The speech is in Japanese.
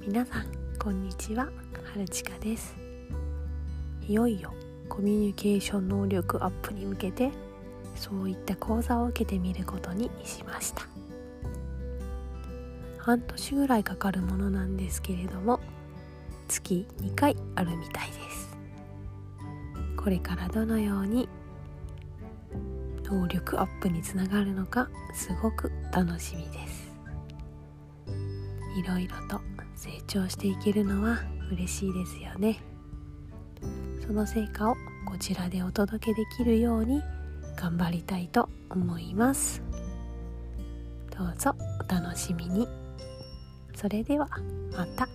皆さんこんにちは。春近です。いよいよコミュニケーション能力アップに向けてそういった講座を受けてみることにしました。半年ぐらいかかるものなんですけれども月2回あるみたいです。これからどのように能力アップにつながるのかすごく楽しみです。いろいろと成長していけるのは嬉しいですよね。その成果をこちらでお届けできるように頑張りたいと思います。どうぞお楽しみに。それではまた。